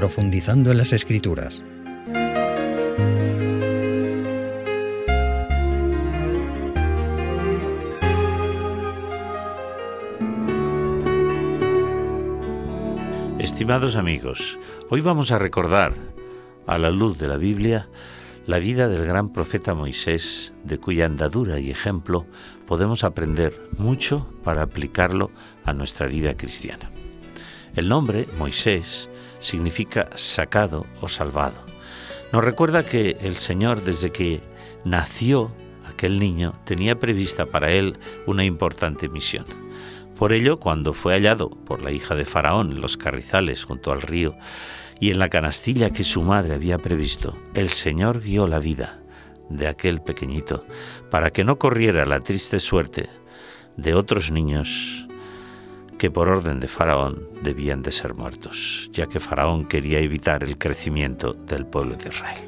profundizando en las escrituras. Estimados amigos, hoy vamos a recordar, a la luz de la Biblia, la vida del gran profeta Moisés, de cuya andadura y ejemplo podemos aprender mucho para aplicarlo a nuestra vida cristiana. El nombre, Moisés, significa sacado o salvado. Nos recuerda que el Señor, desde que nació aquel niño, tenía prevista para él una importante misión. Por ello, cuando fue hallado por la hija de Faraón en los carrizales junto al río y en la canastilla que su madre había previsto, el Señor guió la vida de aquel pequeñito para que no corriera la triste suerte de otros niños que por orden de Faraón debían de ser muertos, ya que Faraón quería evitar el crecimiento del pueblo de Israel.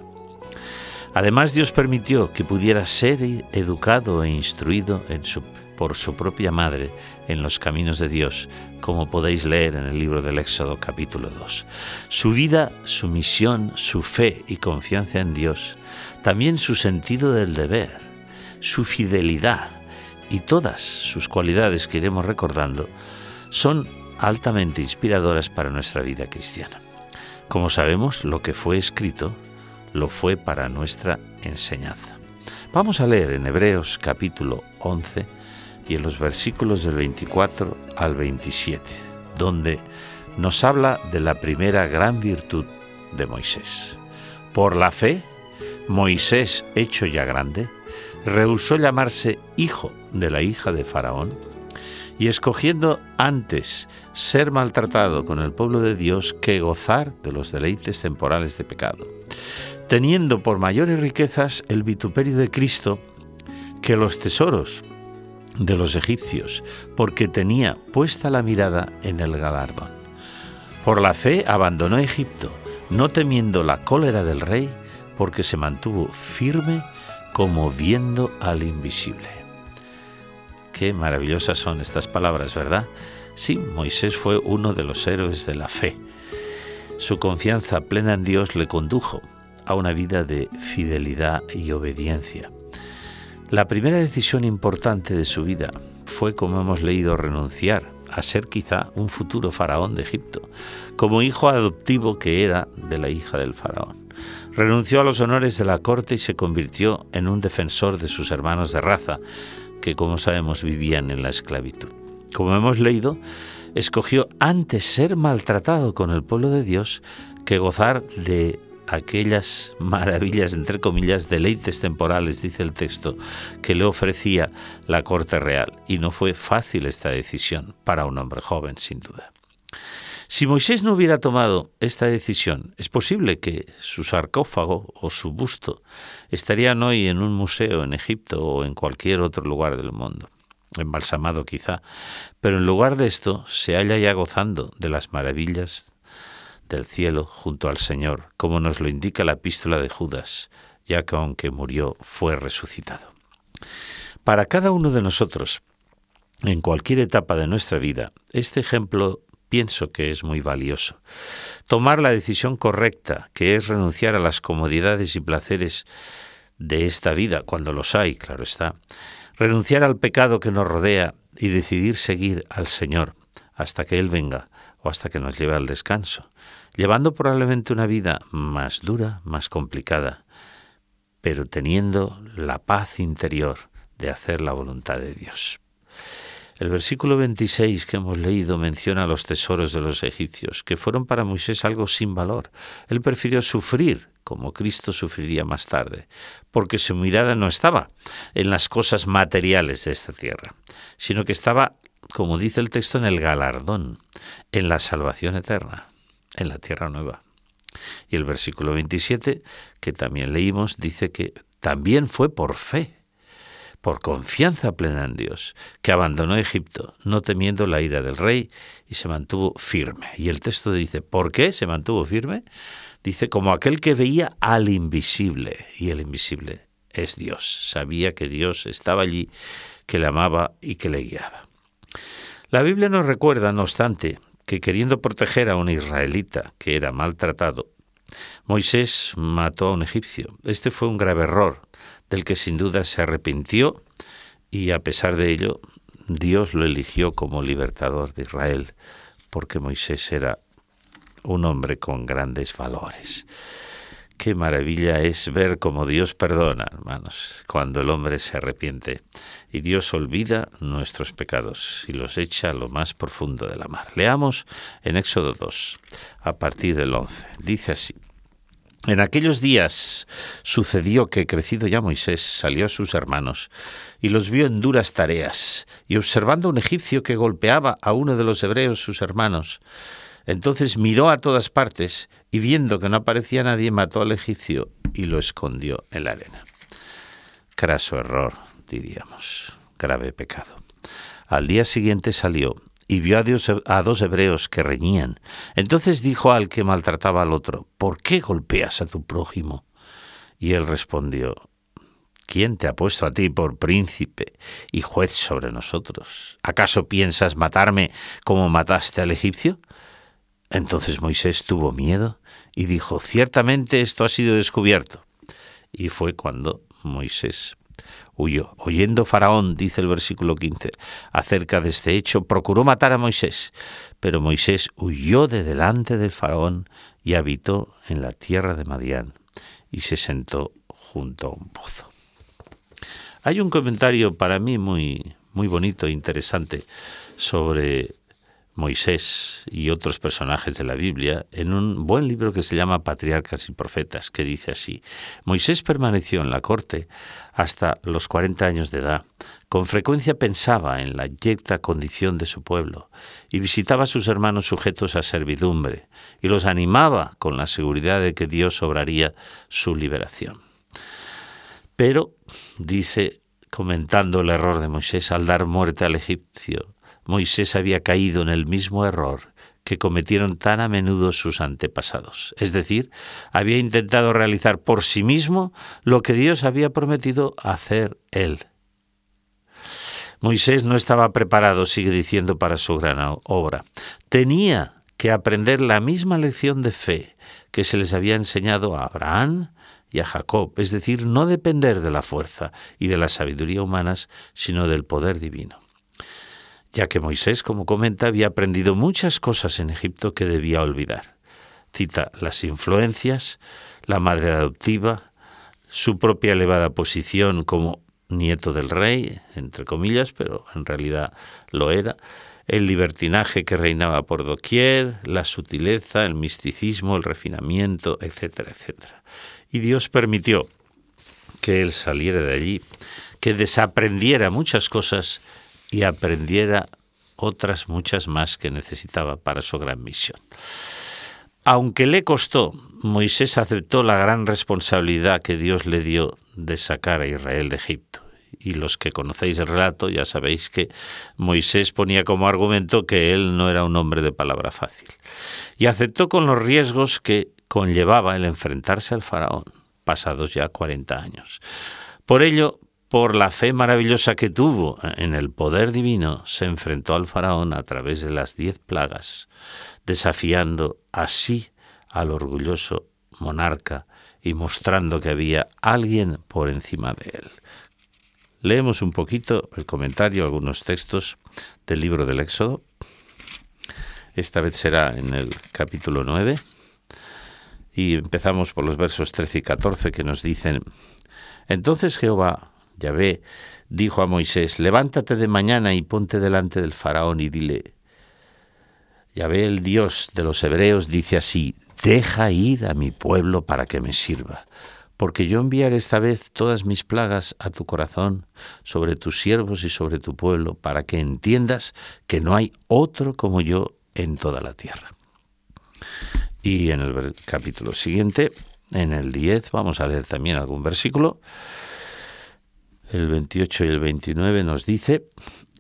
Además, Dios permitió que pudiera ser educado e instruido por su propia madre en los caminos de Dios, como podéis leer en el libro del Éxodo capítulo 2. Su vida, su misión, su fe y confianza en Dios, también su sentido del deber, su fidelidad y todas sus cualidades que iremos recordando, son altamente inspiradoras para nuestra vida cristiana. Como sabemos, lo que fue escrito lo fue para nuestra enseñanza. Vamos a leer en Hebreos capítulo 11, y en los versículos del 24 al 27, donde nos habla de la primera gran virtud de Moisés. Por la fe, Moisés, hecho ya grande, rehusó llamarse hijo de la hija de Faraón y escogiendo antes ser maltratado con el pueblo de Dios que gozar de los deleites temporales de pecado, teniendo por mayores riquezas el vituperio de Cristo que los tesoros de los egipcios, porque tenía puesta la mirada en el galardón. Por la fe abandonó Egipto, no temiendo la cólera del rey, porque se mantuvo firme como viendo al invisible. Qué maravillosas son estas palabras, ¿verdad? Sí, Moisés fue uno de los héroes de la fe. Su confianza plena en Dios le condujo a una vida de fidelidad y obediencia. La primera decisión importante de su vida fue, como hemos leído, renunciar a ser quizá un futuro faraón de Egipto, como hijo adoptivo que era de la hija del faraón. Renunció a los honores de la corte y se convirtió en un defensor de sus hermanos de raza, que como sabemos vivían en la esclavitud. Como hemos leído, escogió antes ser maltratado con el pueblo de Dios que gozar de aquellas maravillas, entre comillas, deleites temporales, dice el texto, que le ofrecía la corte real. Y no fue fácil esta decisión para un hombre joven, sin duda. Si Moisés no hubiera tomado esta decisión, es posible que su sarcófago o su busto estarían hoy en un museo en Egipto o en cualquier otro lugar del mundo, embalsamado quizá, pero en lugar de esto se halla ya gozando de las maravillas del cielo junto al Señor, como nos lo indica la epístola de Judas, ya que aunque murió fue resucitado. Para cada uno de nosotros, en cualquier etapa de nuestra vida, este ejemplo pienso que es muy valioso. Tomar la decisión correcta, que es renunciar a las comodidades y placeres de esta vida, cuando los hay, claro está. Renunciar al pecado que nos rodea y decidir seguir al Señor hasta que Él venga o hasta que nos lleve al descanso llevando probablemente una vida más dura, más complicada, pero teniendo la paz interior de hacer la voluntad de Dios. El versículo 26 que hemos leído menciona los tesoros de los egipcios, que fueron para Moisés algo sin valor. Él prefirió sufrir, como Cristo sufriría más tarde, porque su mirada no estaba en las cosas materiales de esta tierra, sino que estaba, como dice el texto, en el galardón, en la salvación eterna en la tierra nueva. Y el versículo 27, que también leímos, dice que también fue por fe, por confianza plena en Dios, que abandonó Egipto, no temiendo la ira del rey, y se mantuvo firme. Y el texto dice, ¿por qué se mantuvo firme? Dice, como aquel que veía al invisible, y el invisible es Dios. Sabía que Dios estaba allí, que le amaba y que le guiaba. La Biblia nos recuerda, no obstante, que queriendo proteger a un israelita que era maltratado, Moisés mató a un egipcio. Este fue un grave error, del que sin duda se arrepintió y a pesar de ello Dios lo eligió como libertador de Israel, porque Moisés era un hombre con grandes valores. Qué maravilla es ver cómo Dios perdona, hermanos, cuando el hombre se arrepiente y Dios olvida nuestros pecados y los echa a lo más profundo de la mar. Leamos en Éxodo 2, a partir del 11. Dice así. En aquellos días sucedió que, crecido ya Moisés, salió a sus hermanos y los vio en duras tareas, y observando a un egipcio que golpeaba a uno de los hebreos sus hermanos, entonces miró a todas partes y viendo que no aparecía nadie, mató al egipcio y lo escondió en la arena. Craso error, diríamos, grave pecado. Al día siguiente salió y vio a, a, dos hebreos que reñían. Entonces dijo al que maltrataba al otro, ¿por qué golpeas a tu prójimo? Y él respondió, ¿quién te ha puesto a ti por príncipe y juez sobre nosotros? ¿Acaso piensas matarme como mataste al egipcio? Entonces Moisés tuvo miedo y dijo, ciertamente esto ha sido descubierto. Y fue cuando Moisés huyó. Oyendo Faraón, dice el versículo 15, acerca de este hecho, procuró matar a Moisés, pero Moisés huyó de delante del Faraón y habitó en la tierra de Madián y se sentó junto a un pozo. Hay un comentario para mí muy, muy bonito e interesante sobre Moisés y otros personajes de la Biblia en un buen libro que se llama Patriarcas y Profetas, que dice así, Moisés permaneció en la corte hasta los 40 años de edad. Con frecuencia pensaba en la yecta condición de su pueblo y visitaba a sus hermanos sujetos a servidumbre y los animaba con la seguridad de que Dios obraría su liberación. Pero, dice, comentando el error de Moisés al dar muerte al egipcio, Moisés había caído en el mismo error que cometieron tan a menudo sus antepasados. Es decir, había intentado realizar por sí mismo lo que Dios había prometido hacer él. Moisés no estaba preparado, sigue diciendo, para su gran obra. Tenía que aprender la misma lección de fe que se les había enseñado a Abraham y a Jacob, es decir, no depender de la fuerza y de la sabiduría humanas, sino del poder divino ya que Moisés, como comenta, había aprendido muchas cosas en Egipto que debía olvidar. Cita las influencias, la madre adoptiva, su propia elevada posición como nieto del rey, entre comillas, pero en realidad lo era, el libertinaje que reinaba por doquier, la sutileza, el misticismo, el refinamiento, etcétera, etcétera. Y Dios permitió que él saliera de allí, que desaprendiera muchas cosas y aprendiera otras muchas más que necesitaba para su gran misión. Aunque le costó, Moisés aceptó la gran responsabilidad que Dios le dio de sacar a Israel de Egipto. Y los que conocéis el relato ya sabéis que Moisés ponía como argumento que él no era un hombre de palabra fácil. Y aceptó con los riesgos que conllevaba el enfrentarse al faraón, pasados ya 40 años. Por ello, por la fe maravillosa que tuvo en el poder divino, se enfrentó al faraón a través de las diez plagas, desafiando así al orgulloso monarca y mostrando que había alguien por encima de él. Leemos un poquito el comentario, algunos textos del libro del Éxodo. Esta vez será en el capítulo 9 y empezamos por los versos 13 y 14 que nos dicen, entonces Jehová Yahvé dijo a Moisés, levántate de mañana y ponte delante del faraón y dile, Yahvé el Dios de los hebreos dice así, deja ir a mi pueblo para que me sirva, porque yo enviaré esta vez todas mis plagas a tu corazón, sobre tus siervos y sobre tu pueblo, para que entiendas que no hay otro como yo en toda la tierra. Y en el capítulo siguiente, en el 10, vamos a leer también algún versículo el 28 y el 29 nos dice,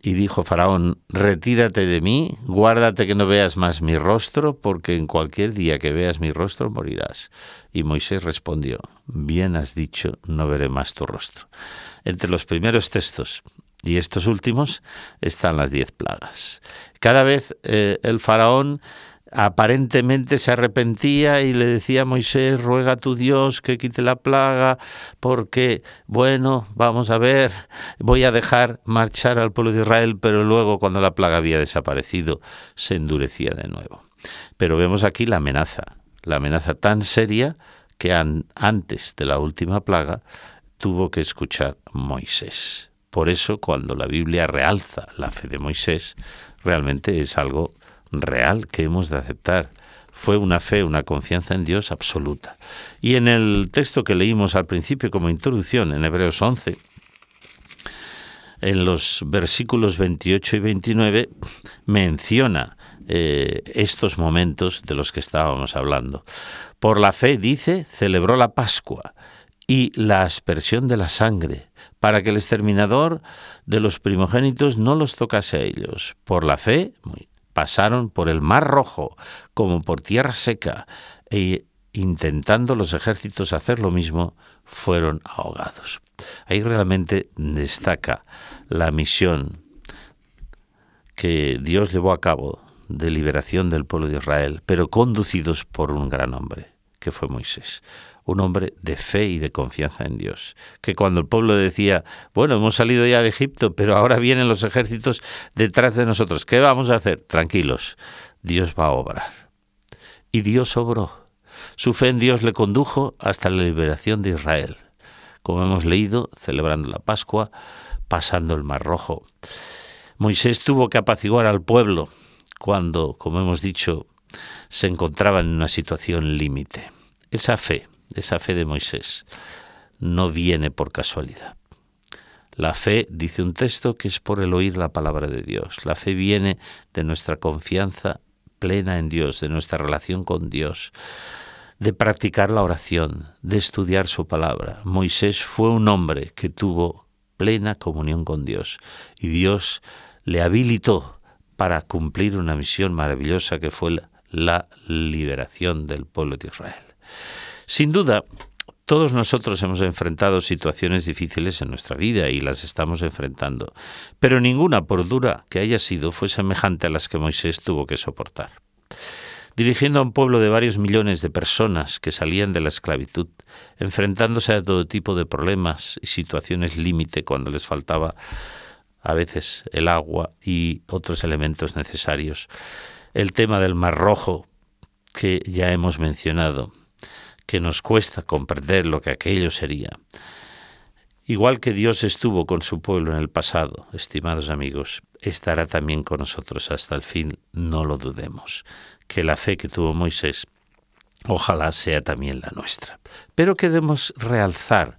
y dijo Faraón, retírate de mí, guárdate que no veas más mi rostro, porque en cualquier día que veas mi rostro morirás. Y Moisés respondió, bien has dicho, no veré más tu rostro. Entre los primeros textos Y estos últimos están las diez plagas. Cada vez eh, el faraón aparentemente se arrepentía y le decía a Moisés, ruega a tu Dios que quite la plaga, porque, bueno, vamos a ver, voy a dejar marchar al pueblo de Israel, pero luego cuando la plaga había desaparecido, se endurecía de nuevo. Pero vemos aquí la amenaza, la amenaza tan seria que antes de la última plaga tuvo que escuchar Moisés. Por eso cuando la Biblia realza la fe de Moisés, realmente es algo real que hemos de aceptar. Fue una fe, una confianza en Dios absoluta. Y en el texto que leímos al principio como introducción, en Hebreos 11, en los versículos 28 y 29, menciona eh, estos momentos de los que estábamos hablando. Por la fe, dice, celebró la Pascua y la aspersión de la sangre, para que el exterminador de los primogénitos no los tocase a ellos. Por la fe, pasaron por el mar rojo como por tierra seca e intentando los ejércitos hacer lo mismo, fueron ahogados. Ahí realmente destaca la misión que Dios llevó a cabo de liberación del pueblo de Israel, pero conducidos por un gran hombre, que fue Moisés un hombre de fe y de confianza en Dios. Que cuando el pueblo decía, bueno, hemos salido ya de Egipto, pero ahora vienen los ejércitos detrás de nosotros, ¿qué vamos a hacer? Tranquilos, Dios va a obrar. Y Dios obró. Su fe en Dios le condujo hasta la liberación de Israel, como hemos leído, celebrando la Pascua, pasando el Mar Rojo. Moisés tuvo que apaciguar al pueblo cuando, como hemos dicho, se encontraba en una situación límite. Esa fe, esa fe de Moisés, no viene por casualidad. La fe, dice un texto, que es por el oír la palabra de Dios. La fe viene de nuestra confianza plena en Dios, de nuestra relación con Dios, de practicar la oración, de estudiar su palabra. Moisés fue un hombre que tuvo plena comunión con Dios y Dios le habilitó para cumplir una misión maravillosa que fue la liberación del pueblo de Israel. Sin duda, todos nosotros hemos enfrentado situaciones difíciles en nuestra vida y las estamos enfrentando, pero ninguna, por dura que haya sido, fue semejante a las que Moisés tuvo que soportar. Dirigiendo a un pueblo de varios millones de personas que salían de la esclavitud, enfrentándose a todo tipo de problemas y situaciones límite cuando les faltaba a veces el agua y otros elementos necesarios. El tema del Mar Rojo, que ya hemos mencionado, que nos cuesta comprender lo que aquello sería. Igual que Dios estuvo con su pueblo en el pasado, estimados amigos, estará también con nosotros hasta el fin, no lo dudemos. Que la fe que tuvo Moisés, ojalá sea también la nuestra. Pero queremos realzar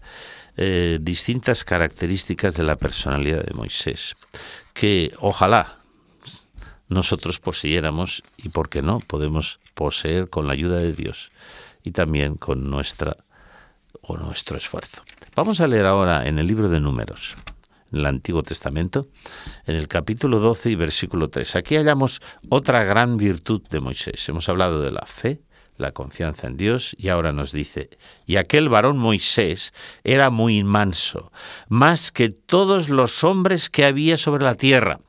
eh, distintas características de la personalidad de Moisés, que ojalá nosotros poseyéramos y, por qué no, podemos poseer con la ayuda de Dios y también con nuestra o nuestro esfuerzo. Vamos a leer ahora en el libro de Números, en el Antiguo Testamento, en el capítulo 12 y versículo 3. Aquí hallamos otra gran virtud de Moisés. Hemos hablado de la fe, la confianza en Dios, y ahora nos dice, y aquel varón Moisés era muy manso, más que todos los hombres que había sobre la tierra.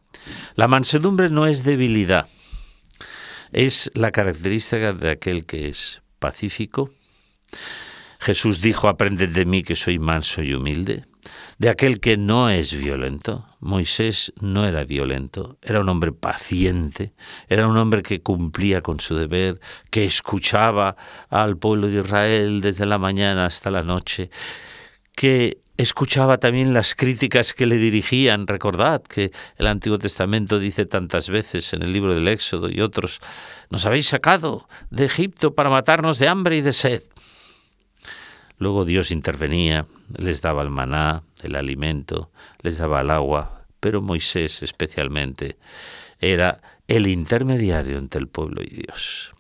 La mansedumbre no es debilidad, es la característica de aquel que es pacífico. Jesús dijo, aprended de mí que soy manso y humilde. De aquel que no es violento. Moisés no era violento, era un hombre paciente, era un hombre que cumplía con su deber, que escuchaba al pueblo de Israel desde la mañana hasta la noche, que escuchaba también las críticas que le dirigían. Recordad que el Antiguo Testamento dice tantas veces en el libro del Éxodo y otros, nos habéis sacado de Egipto para matarnos de hambre y de sed. Luego Dios intervenía, les daba el maná, el alimento, les daba el agua, pero Moisés especialmente era el intermediario entre el pueblo y Dios.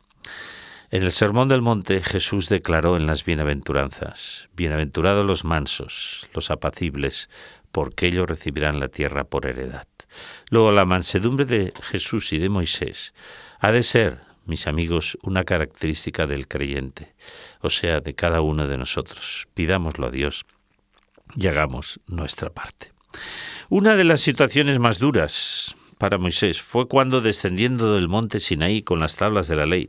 En el Sermón del Monte Jesús declaró en las bienaventuranzas, Bienaventurados los mansos, los apacibles, porque ellos recibirán la tierra por heredad. Luego la mansedumbre de Jesús y de Moisés ha de ser, mis amigos, una característica del creyente, o sea, de cada uno de nosotros. Pidámoslo a Dios y hagamos nuestra parte. Una de las situaciones más duras para Moisés fue cuando descendiendo del monte Sinaí con las tablas de la ley,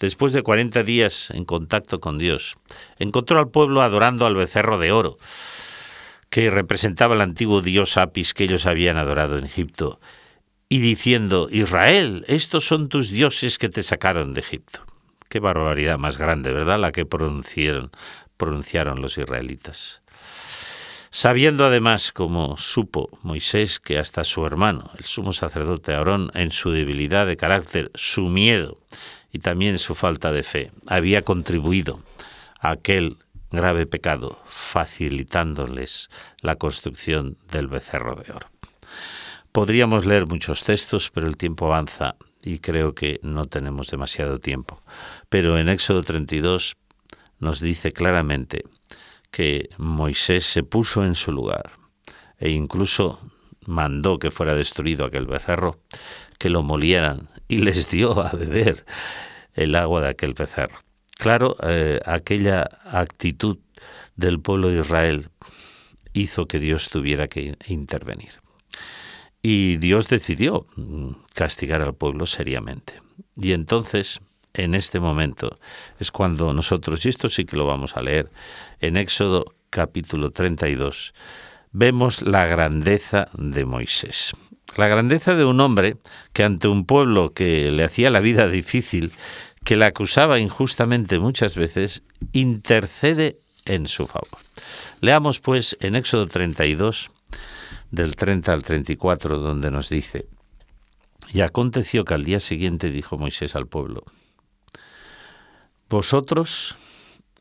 después de 40 días en contacto con Dios, encontró al pueblo adorando al becerro de oro, que representaba el antiguo dios Apis que ellos habían adorado en Egipto, y diciendo, Israel, estos son tus dioses que te sacaron de Egipto. Qué barbaridad más grande, ¿verdad? La que pronunciaron, pronunciaron los israelitas. Sabiendo además, como supo Moisés, que hasta su hermano, el sumo sacerdote Aarón, en su debilidad de carácter, su miedo y también su falta de fe, había contribuido a aquel grave pecado, facilitándoles la construcción del becerro de oro. Podríamos leer muchos textos, pero el tiempo avanza y creo que no tenemos demasiado tiempo. Pero en Éxodo 32 nos dice claramente que Moisés se puso en su lugar e incluso mandó que fuera destruido aquel becerro, que lo molieran y les dio a beber el agua de aquel becerro. Claro, eh, aquella actitud del pueblo de Israel hizo que Dios tuviera que intervenir. Y Dios decidió mm, castigar al pueblo seriamente. Y entonces, en este momento, es cuando nosotros, y esto sí que lo vamos a leer, en Éxodo capítulo 32, vemos la grandeza de Moisés. La grandeza de un hombre que ante un pueblo que le hacía la vida difícil, que le acusaba injustamente muchas veces, intercede en su favor. Leamos pues en Éxodo 32, del 30 al 34, donde nos dice, y aconteció que al día siguiente dijo Moisés al pueblo, Vosotros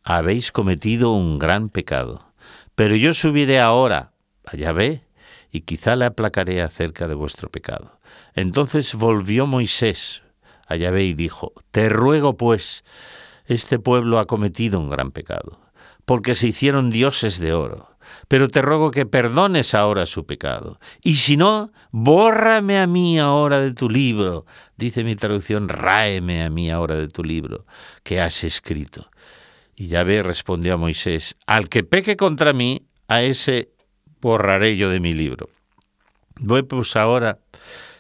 habéis cometido un gran pecado, pero yo subiré ahora a Yahvé y quizá le aplacaré acerca de vuestro pecado. Entonces volvió Moisés a Yahvé y dijo, Te ruego pues, este pueblo ha cometido un gran pecado, porque se hicieron dioses de oro pero te ruego que perdones ahora su pecado. Y si no, bórrame a mí ahora de tu libro. Dice mi traducción, ráeme a mí ahora de tu libro que has escrito. Y Yahvé respondió a Moisés, al que peque contra mí, a ese borraré yo de mi libro. Voy pues ahora,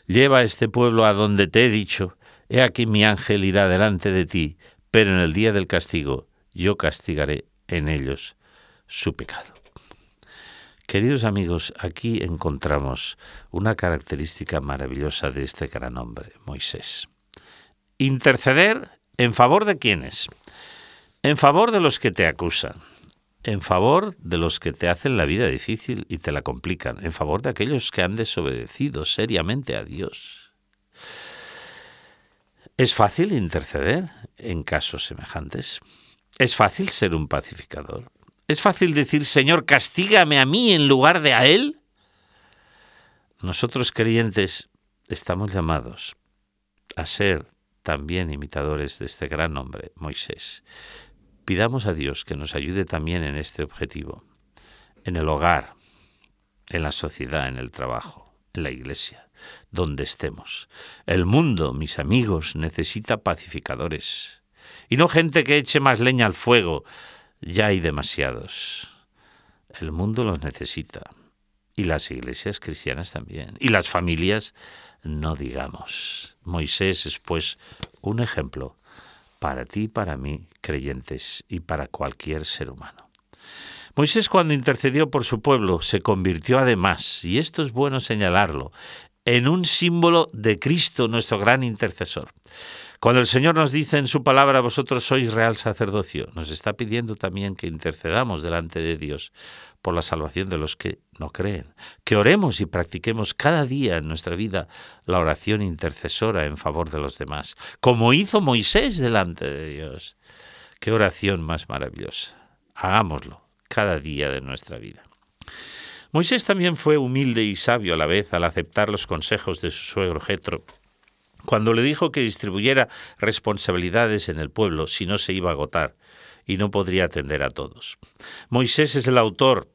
lleva a este pueblo a donde te he dicho, he aquí mi ángel irá delante de ti, pero en el día del castigo yo castigaré en ellos su pecado. Queridos amigos, aquí encontramos una característica maravillosa de este gran hombre, Moisés. Interceder en favor de quiénes? En favor de los que te acusan, en favor de los que te hacen la vida difícil y te la complican, en favor de aquellos que han desobedecido seriamente a Dios. ¿Es fácil interceder en casos semejantes? ¿Es fácil ser un pacificador? ¿Es fácil decir, Señor, castígame a mí en lugar de a Él? Nosotros creyentes estamos llamados a ser también imitadores de este gran hombre, Moisés. Pidamos a Dios que nos ayude también en este objetivo, en el hogar, en la sociedad, en el trabajo, en la iglesia, donde estemos. El mundo, mis amigos, necesita pacificadores, y no gente que eche más leña al fuego, ya hay demasiados. El mundo los necesita. Y las iglesias cristianas también. Y las familias, no digamos. Moisés es pues un ejemplo para ti y para mí, creyentes, y para cualquier ser humano. Moisés cuando intercedió por su pueblo se convirtió además, y esto es bueno señalarlo, en un símbolo de Cristo, nuestro gran intercesor. Cuando el Señor nos dice en su palabra, vosotros sois real sacerdocio, nos está pidiendo también que intercedamos delante de Dios por la salvación de los que no creen, que oremos y practiquemos cada día en nuestra vida la oración intercesora en favor de los demás, como hizo Moisés delante de Dios. Qué oración más maravillosa. Hagámoslo cada día de nuestra vida. Moisés también fue humilde y sabio a la vez al aceptar los consejos de su suegro Jetro cuando le dijo que distribuyera responsabilidades en el pueblo, si no se iba a agotar y no podría atender a todos. Moisés es el autor,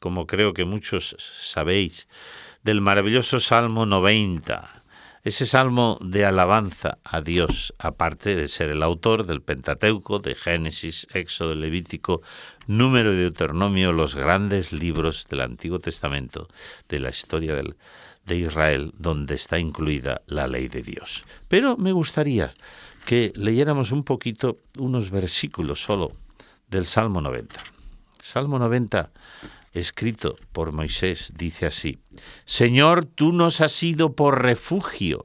como creo que muchos sabéis, del maravilloso Salmo 90, ese salmo de alabanza a Dios, aparte de ser el autor del Pentateuco, de Génesis, Éxodo, Levítico, Número y Deuteronomio, los grandes libros del Antiguo Testamento, de la historia del, de Israel, donde está incluida la ley de Dios. Pero me gustaría que leyéramos un poquito unos versículos solo del Salmo 90. Salmo 90, escrito por Moisés, dice así, Señor, tú nos has sido por refugio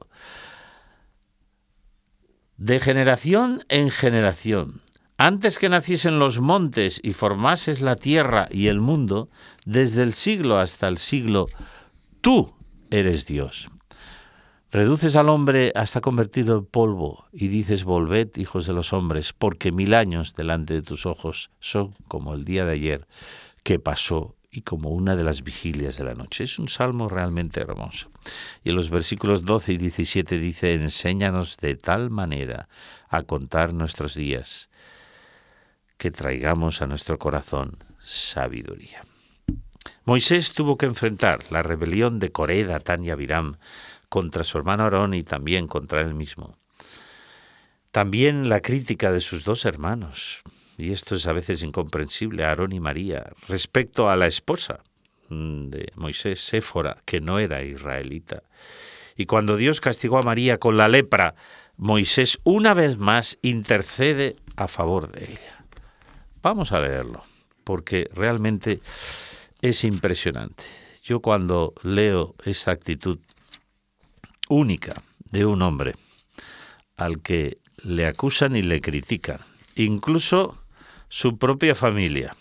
de generación en generación. Antes que naciesen los montes y formases la tierra y el mundo, desde el siglo hasta el siglo, tú eres Dios. Reduces al hombre hasta convertirlo en polvo y dices, volved, hijos de los hombres, porque mil años delante de tus ojos son como el día de ayer que pasó y como una de las vigilias de la noche. Es un salmo realmente hermoso. Y en los versículos 12 y 17 dice, enséñanos de tal manera a contar nuestros días que traigamos a nuestro corazón sabiduría. Moisés tuvo que enfrentar la rebelión de Coré, Datán y Abiram contra su hermano Aarón y también contra él mismo. También la crítica de sus dos hermanos, y esto es a veces incomprensible, Aarón y María, respecto a la esposa mm, de Moisés, Séfora, que no era israelita. Y cuando Dios castigó a María con la lepra, Moisés una vez más intercede a favor de ella. Vamos a leerlo, porque realmente es impresionante. Yo cuando leo esa actitud única de un hombre al que le acusan y le critican, incluso su propia familia,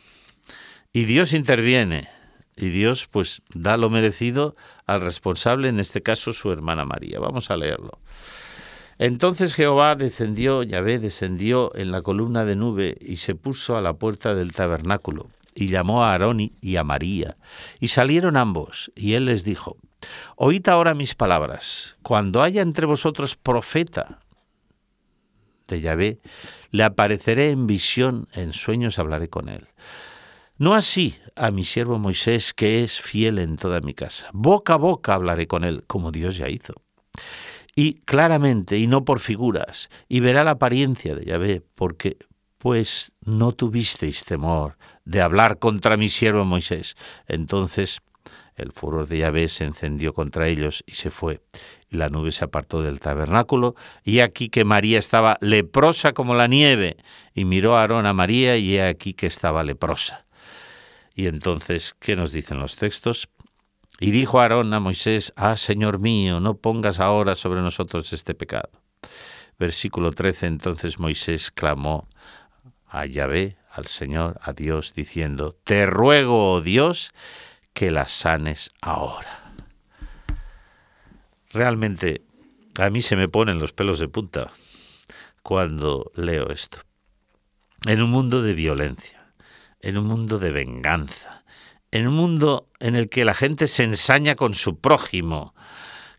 y Dios interviene, y Dios pues da lo merecido al responsable, en este caso su hermana María. Vamos a leerlo. Entonces Jehová descendió, Yahvé descendió en la columna de nube y se puso a la puerta del tabernáculo y llamó a Aarón y a María. Y salieron ambos, y él les dijo, Oíd ahora mis palabras, cuando haya entre vosotros profeta de Yahvé, le apareceré en visión, en sueños hablaré con él. No así a mi siervo Moisés, que es fiel en toda mi casa. Boca a boca hablaré con él, como Dios ya hizo. Y claramente, y no por figuras, y verá la apariencia de Yahvé, porque pues no tuvisteis temor de hablar contra mi siervo Moisés. Entonces el furor de Yahvé se encendió contra ellos y se fue. Y la nube se apartó del tabernáculo, y aquí que María estaba leprosa como la nieve, y miró a Aarón a María, y he aquí que estaba leprosa. Y entonces, ¿qué nos dicen los textos? Y dijo Aarón a Moisés, Ah, Señor mío, no pongas ahora sobre nosotros este pecado. Versículo 13, entonces Moisés clamó a Yahvé, al Señor, a Dios, diciendo, Te ruego, oh Dios, que la sanes ahora. Realmente a mí se me ponen los pelos de punta cuando leo esto. En un mundo de violencia, en un mundo de venganza, en un mundo en el que la gente se ensaña con su prójimo,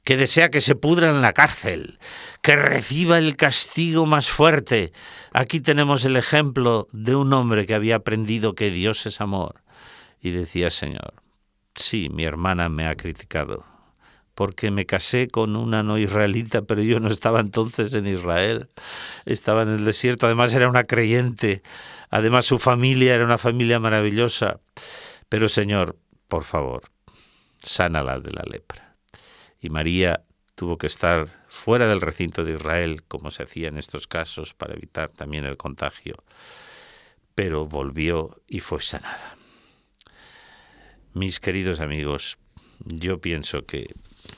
que desea que se pudra en la cárcel, que reciba el castigo más fuerte. Aquí tenemos el ejemplo de un hombre que había aprendido que Dios es amor y decía, Señor, sí, mi hermana me ha criticado, porque me casé con una no israelita, pero yo no estaba entonces en Israel, estaba en el desierto, además era una creyente, además su familia era una familia maravillosa. Pero Señor, por favor, sánala de la lepra y María tuvo que estar fuera del recinto de Israel, como se hacía en estos casos, para evitar también el contagio, pero volvió y fue sanada. Mis queridos amigos, yo pienso que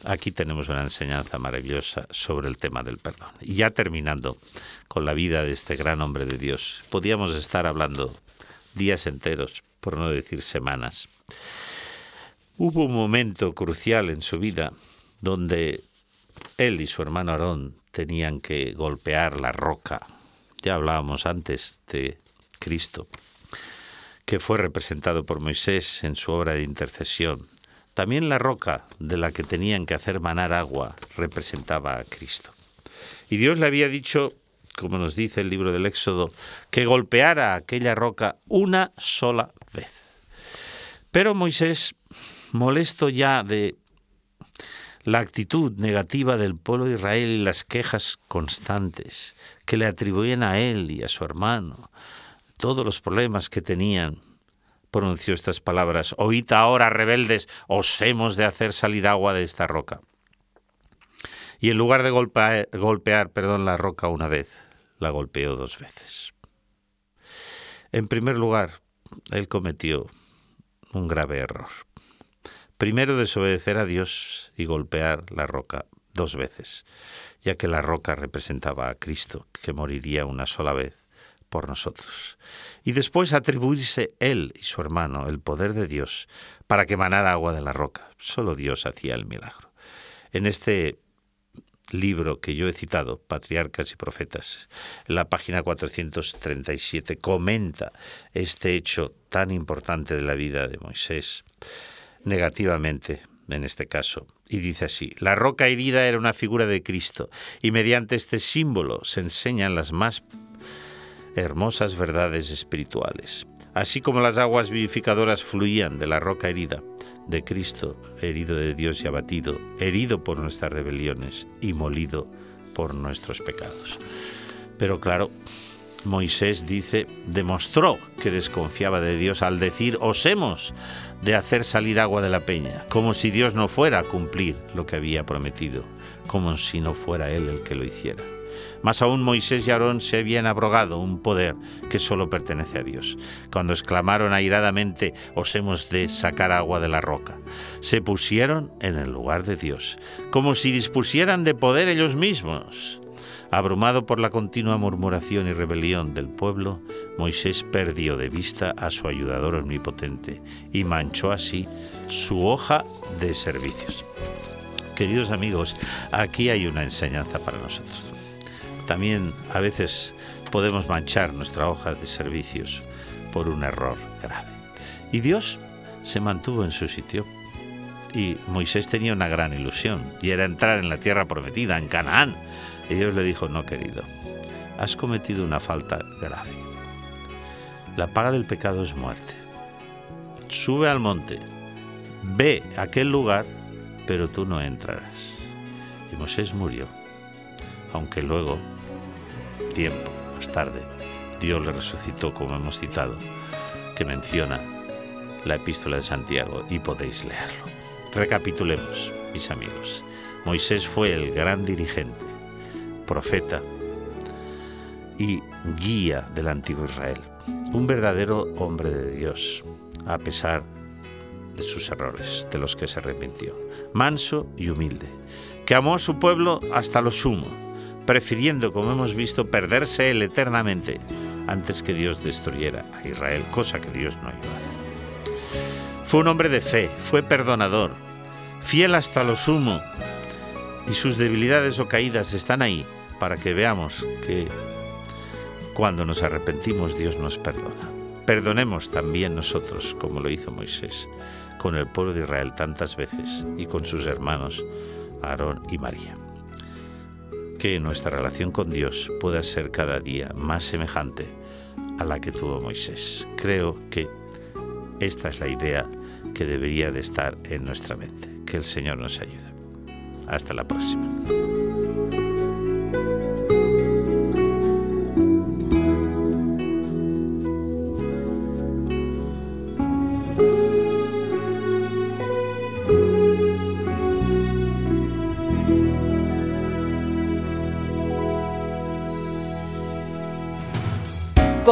aquí tenemos una enseñanza maravillosa sobre el tema del perdón. Y ya terminando con la vida de este gran hombre de Dios, podíamos estar hablando días enteros, por no decir semanas. Hubo un momento crucial en su vida donde él y su hermano Aarón tenían que golpear la roca. Ya hablábamos antes de Cristo, que fue representado por Moisés en su obra de intercesión. También la roca de la que tenían que hacer manar agua representaba a Cristo. Y Dios le había dicho, como nos dice el libro del Éxodo, que golpeara aquella roca una sola vez. Pero Moisés, molesto ya de la actitud negativa del pueblo de Israel y las quejas constantes que le atribuían a él y a su hermano, todos los problemas que tenían, pronunció estas palabras, oíd ahora, rebeldes, os hemos de hacer salir agua de esta roca. Y en lugar de golpear, golpear perdón, la roca una vez, la golpeó dos veces. En primer lugar, él cometió un grave error. Primero desobedecer a Dios y golpear la roca dos veces, ya que la roca representaba a Cristo, que moriría una sola vez por nosotros. Y después atribuirse él y su hermano el poder de Dios para que manara agua de la roca. Solo Dios hacía el milagro. En este libro que yo he citado, Patriarcas y Profetas, en la página 437, comenta este hecho tan importante de la vida de Moisés negativamente en este caso. Y dice así, la roca herida era una figura de Cristo y mediante este símbolo se enseñan las más hermosas verdades espirituales. Así como las aguas vivificadoras fluían de la roca herida, de Cristo, herido de Dios y abatido, herido por nuestras rebeliones y molido por nuestros pecados. Pero claro, Moisés dice, demostró que desconfiaba de Dios al decir, osemos de hacer salir agua de la peña, como si Dios no fuera a cumplir lo que había prometido, como si no fuera Él el que lo hiciera. Más aún Moisés y Aarón se habían abrogado un poder que solo pertenece a Dios. Cuando exclamaron airadamente, os hemos de sacar agua de la roca, se pusieron en el lugar de Dios, como si dispusieran de poder ellos mismos. Abrumado por la continua murmuración y rebelión del pueblo, Moisés perdió de vista a su ayudador omnipotente y manchó así su hoja de servicios. Queridos amigos, aquí hay una enseñanza para nosotros. También a veces podemos manchar nuestra hoja de servicios por un error grave. Y Dios se mantuvo en su sitio. Y Moisés tenía una gran ilusión, y era entrar en la tierra prometida, en Canaán. Y Dios le dijo, no querido, has cometido una falta grave. La paga del pecado es muerte. Sube al monte, ve a aquel lugar, pero tú no entrarás. Y Moisés murió, aunque luego tiempo más tarde, Dios le resucitó, como hemos citado, que menciona la epístola de Santiago y podéis leerlo. Recapitulemos, mis amigos. Moisés fue el gran dirigente, profeta y guía del antiguo Israel, un verdadero hombre de Dios, a pesar de sus errores, de los que se arrepintió, manso y humilde, que amó a su pueblo hasta lo sumo, prefiriendo, como hemos visto, perderse él eternamente antes que Dios destruyera a Israel, cosa que Dios no iba a hacer. Fue un hombre de fe, fue perdonador, fiel hasta lo sumo, y sus debilidades o caídas están ahí para que veamos que cuando nos arrepentimos Dios nos perdona. Perdonemos también nosotros, como lo hizo Moisés, con el pueblo de Israel tantas veces y con sus hermanos Aarón y María que nuestra relación con Dios pueda ser cada día más semejante a la que tuvo Moisés. Creo que esta es la idea que debería de estar en nuestra mente. Que el Señor nos ayude. Hasta la próxima.